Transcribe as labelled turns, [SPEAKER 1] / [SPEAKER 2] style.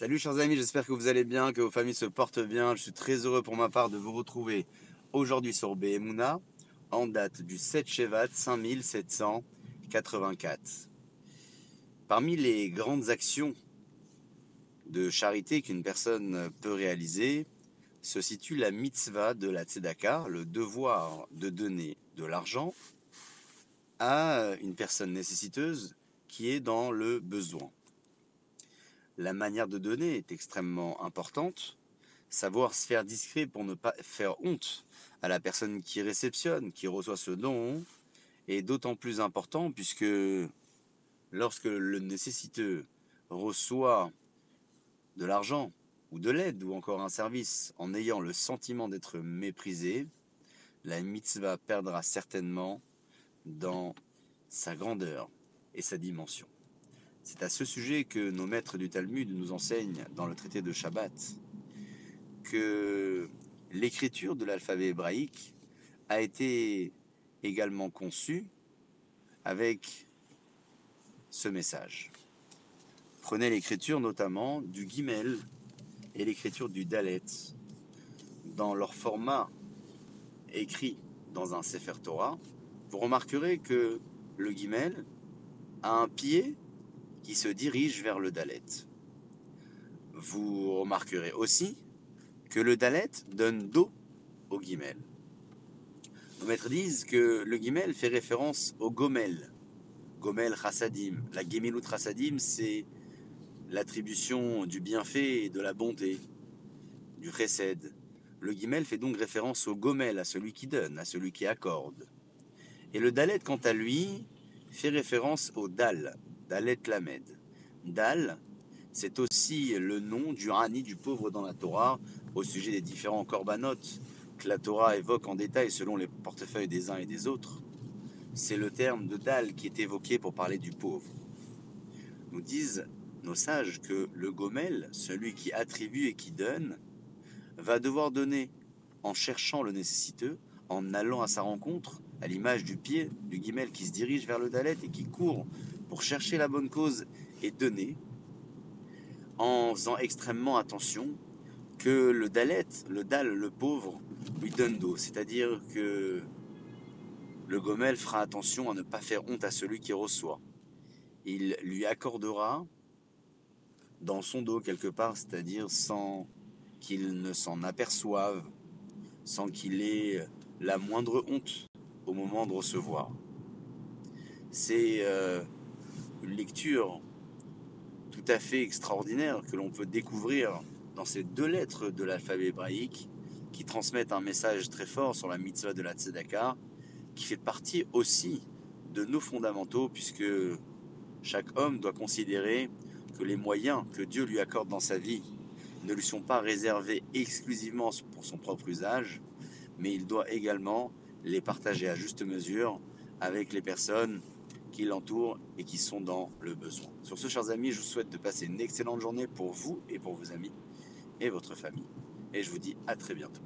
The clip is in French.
[SPEAKER 1] Salut chers amis, j'espère que vous allez bien, que vos familles se portent bien. Je suis très heureux pour ma part de vous retrouver aujourd'hui sur BMUNA en date du 7 Shevat 5784. Parmi les grandes actions de charité qu'une personne peut réaliser se situe la mitzvah de la tzedaka, le devoir de donner de l'argent à une personne nécessiteuse qui est dans le besoin la manière de donner est extrêmement importante. Savoir se faire discret pour ne pas faire honte à la personne qui réceptionne, qui reçoit ce don, est d'autant plus important puisque lorsque le nécessiteux reçoit de l'argent ou de l'aide ou encore un service en ayant le sentiment d'être méprisé, la mitzvah perdra certainement dans sa grandeur et sa dimension. C'est à ce sujet que nos maîtres du Talmud nous enseignent dans le traité de Shabbat que l'écriture de l'alphabet hébraïque a été également conçue avec ce message. Prenez l'écriture notamment du Gimel et l'écriture du Dalet dans leur format écrit dans un Sefer Torah. Vous remarquerez que le Gimel a un pied qui se dirige vers le Dalet. Vous remarquerez aussi que le Dalet donne dos au Guimel. Nos maîtres disent que le Guimel fait référence au Gomel. Gomel Chassadim. La Gemilut Chassadim, c'est l'attribution du bienfait et de la bonté, du Chesed. Le Guimel fait donc référence au Gomel, à celui qui donne, à celui qui accorde. Et le Dalet, quant à lui, fait référence au Dal, Dalet Lamed. Dal, c'est aussi le nom du Rani, du pauvre dans la Torah, au sujet des différents corbanotes que la Torah évoque en détail selon les portefeuilles des uns et des autres. C'est le terme de Dal qui est évoqué pour parler du pauvre. Nous disent nos sages que le Gomel, celui qui attribue et qui donne, va devoir donner en cherchant le nécessiteux, en allant à sa rencontre, à l'image du pied du guimel qui se dirige vers le dalet et qui court pour chercher la bonne cause et donner, en faisant extrêmement attention que le dalet, le dal, le pauvre, lui donne d'eau. C'est-à-dire que le gomel fera attention à ne pas faire honte à celui qui reçoit. Il lui accordera dans son dos quelque part, c'est-à-dire sans qu'il ne s'en aperçoive, sans qu'il ait la moindre honte au moment de recevoir. C'est euh, une lecture tout à fait extraordinaire que l'on peut découvrir dans ces deux lettres de l'alphabet hébraïque qui transmettent un message très fort sur la mitzvah de la tzedaka, qui fait partie aussi de nos fondamentaux, puisque chaque homme doit considérer que les moyens que Dieu lui accorde dans sa vie ne lui sont pas réservés exclusivement pour son propre usage, mais il doit également les partager à juste mesure avec les personnes l'entourent et qui sont dans le besoin. Sur ce, chers amis, je vous souhaite de passer une excellente journée pour vous et pour vos amis et votre famille. Et je vous dis à très bientôt.